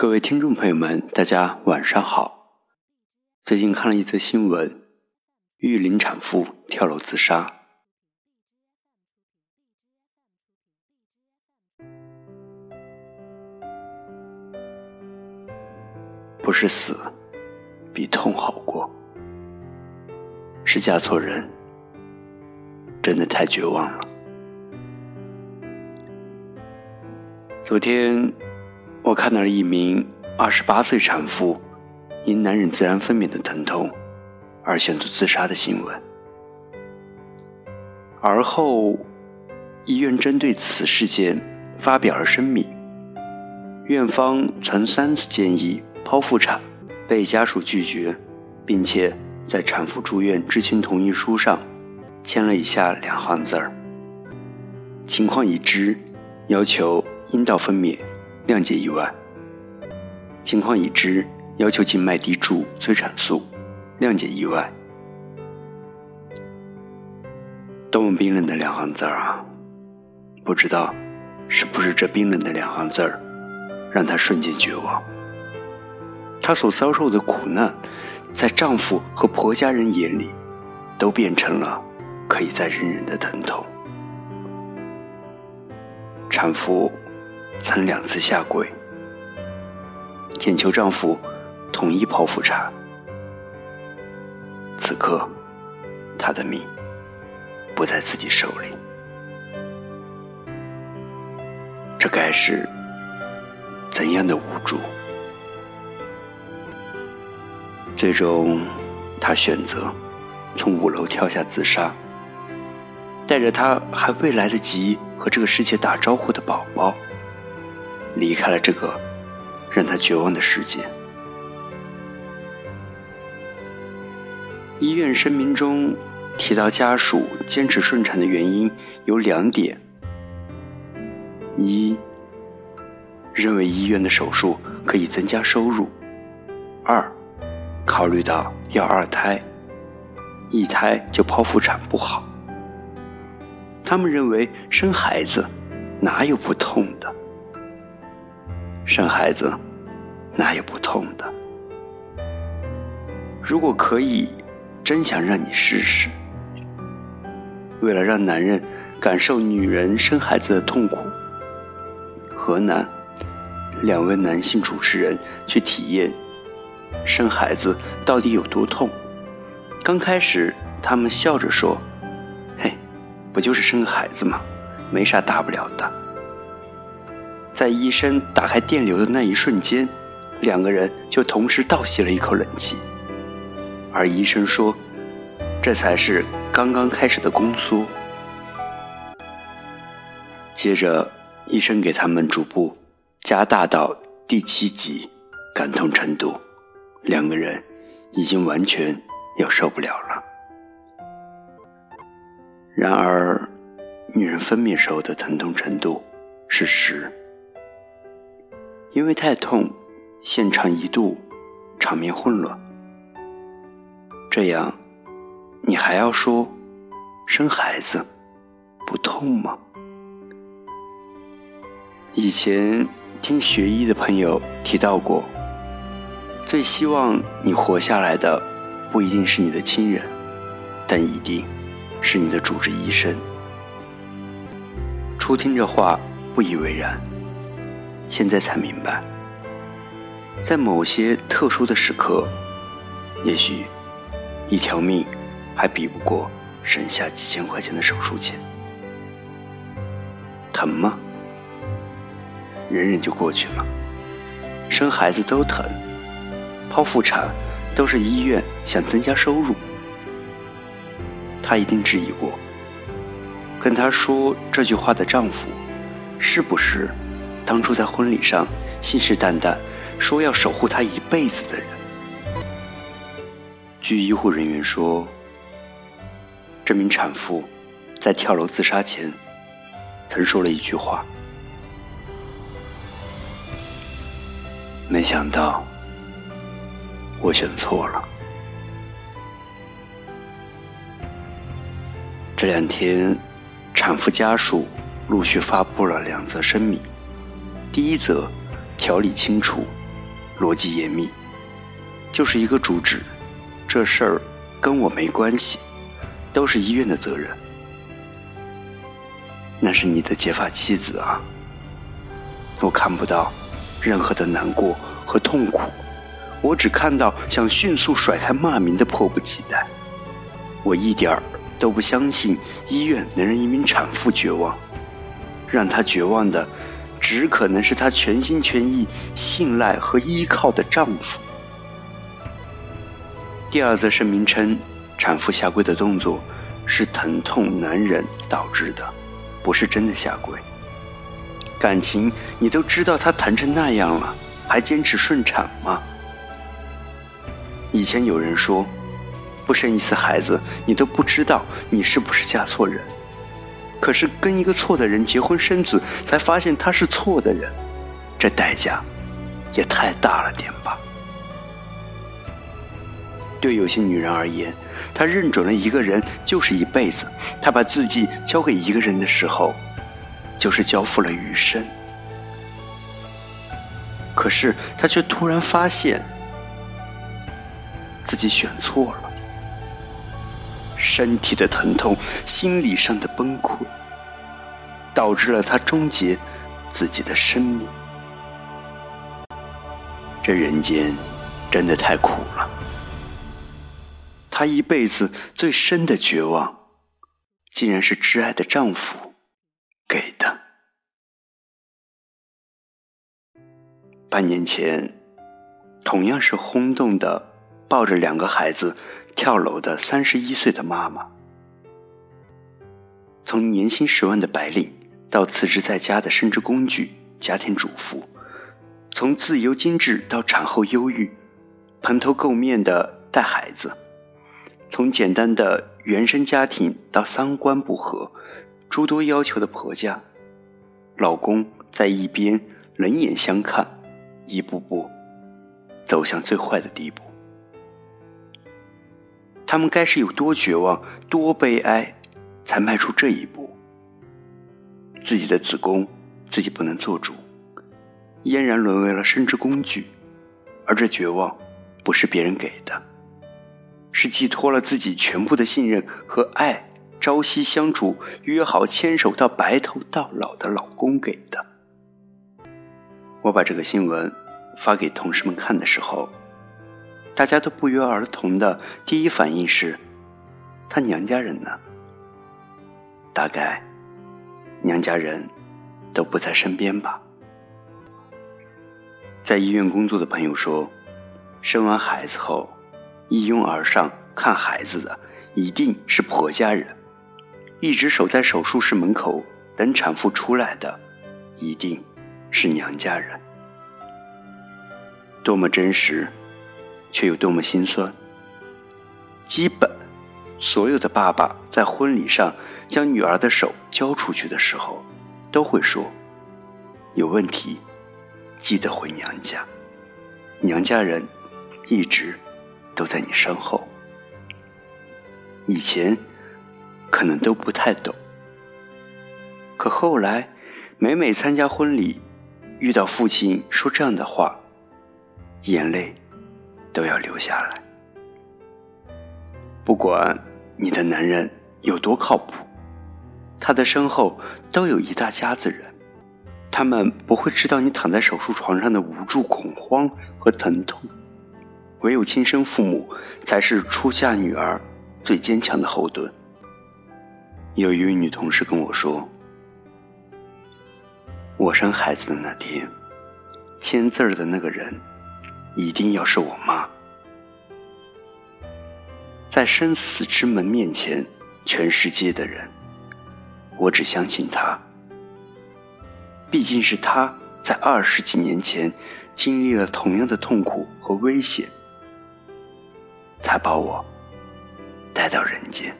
各位听众朋友们，大家晚上好。最近看了一则新闻，玉林产妇跳楼自杀，不是死，比痛好过。是嫁错人，真的太绝望了。昨天。我看到了一名二十八岁产妇因难忍自然分娩的疼痛而选择自杀的新闻。而后，医院针对此事件发表了声明。院方曾三次建议剖腹产，被家属拒绝，并且在产妇住院知情同意书上签了以下两行字儿：情况已知，要求阴道分娩。谅解意外，情况已知，要求静脉滴注催产素，谅解意外。多么冰冷的两行字儿啊！不知道是不是这冰冷的两行字儿，让她瞬间绝望。她所遭受的苦难，在丈夫和婆家人眼里，都变成了可以再忍忍的疼痛。产妇。曾两次下跪，请求丈夫同意剖腹产。此刻，她的命不在自己手里，这该是怎样的无助？最终，她选择从五楼跳下自杀，带着她还未来得及和这个世界打招呼的宝宝。离开了这个让他绝望的世界。医院声明中提到，家属坚持顺产的原因有两点：一，认为医院的手术可以增加收入；二，考虑到要二胎，一胎就剖腹产不好。他们认为生孩子哪有不痛的？生孩子，哪有不痛的？如果可以，真想让你试试。为了让男人感受女人生孩子的痛苦，河南两位男性主持人去体验生孩子到底有多痛。刚开始，他们笑着说：“嘿，不就是生个孩子吗？没啥大不了的。”在医生打开电流的那一瞬间，两个人就同时倒吸了一口冷气。而医生说：“这才是刚刚开始的宫缩。”接着，医生给他们逐步加大到第七级，感痛程度，两个人已经完全要受不了了。然而，女人分娩时候的疼痛程度是十。因为太痛，现场一度场面混乱。这样，你还要说生孩子不痛吗？以前听学医的朋友提到过，最希望你活下来的不一定是你的亲人，但一定是你的主治医生。初听这话不以为然。现在才明白，在某些特殊的时刻，也许一条命还比不过省下几千块钱的手术钱。疼吗？忍忍就过去了。生孩子都疼，剖腹产都是医院想增加收入。她一定质疑过，跟她说这句话的丈夫，是不是？当初在婚礼上信誓旦旦说要守护她一辈子的人，据医护人员说，这名产妇在跳楼自杀前曾说了一句话：“没想到我选错了。”这两天，产妇家属陆续发布了两则声明。第一则，条理清楚，逻辑严密，就是一个主旨，这事儿跟我没关系，都是医院的责任。那是你的结发妻子啊，我看不到任何的难过和痛苦，我只看到想迅速甩开骂名的迫不及待。我一点儿都不相信医院能让一名产妇绝望，让她绝望的。只可能是她全心全意信赖和依靠的丈夫。第二则声明称，产妇下跪的动作是疼痛难忍导致的，不是真的下跪。感情你都知道她疼成那样了，还坚持顺产吗？以前有人说，不生一次孩子，你都不知道你是不是嫁错人。可是跟一个错的人结婚生子，才发现他是错的人，这代价也太大了点吧？对有些女人而言，她认准了一个人就是一辈子，她把自己交给一个人的时候，就是交付了余生。可是她却突然发现自己选错了。身体的疼痛，心理上的崩溃，导致了他终结自己的生命。这人间真的太苦了。她一辈子最深的绝望，竟然是挚爱的丈夫给的。半年前，同样是轰动的，抱着两个孩子。跳楼的三十一岁的妈妈，从年薪十万的白领到辞职在家的生殖工具家庭主妇，从自由精致到产后忧郁，蓬头垢面的带孩子，从简单的原生家庭到三观不合、诸多要求的婆家，老公在一边冷眼相看，一步步走向最坏的地步。他们该是有多绝望、多悲哀，才迈出这一步？自己的子宫自己不能做主，嫣然沦为了生殖工具，而这绝望不是别人给的，是寄托了自己全部的信任和爱，朝夕相处、约好牵手到白头到老的老公给的。我把这个新闻发给同事们看的时候。大家都不约而同的第一反应是：“他娘家人呢？”大概娘家人都不在身边吧。在医院工作的朋友说，生完孩子后，一拥而上看孩子的一定是婆家人，一直守在手术室门口等产妇出来的，一定是娘家人。多么真实！却有多么心酸。基本，所有的爸爸在婚礼上将女儿的手交出去的时候，都会说：“有问题，记得回娘家。娘家人一直都在你身后。”以前可能都不太懂，可后来每每参加婚礼，遇到父亲说这样的话，眼泪。都要留下来。不管你的男人有多靠谱，他的身后都有一大家子人，他们不会知道你躺在手术床上的无助、恐慌和疼痛。唯有亲生父母才是出嫁女儿最坚强的后盾。有一位女同事跟我说：“我生孩子的那天，签字儿的那个人。”一定要是我妈，在生死之门面前，全世界的人，我只相信她。毕竟是她在二十几年前经历了同样的痛苦和危险，才把我带到人间。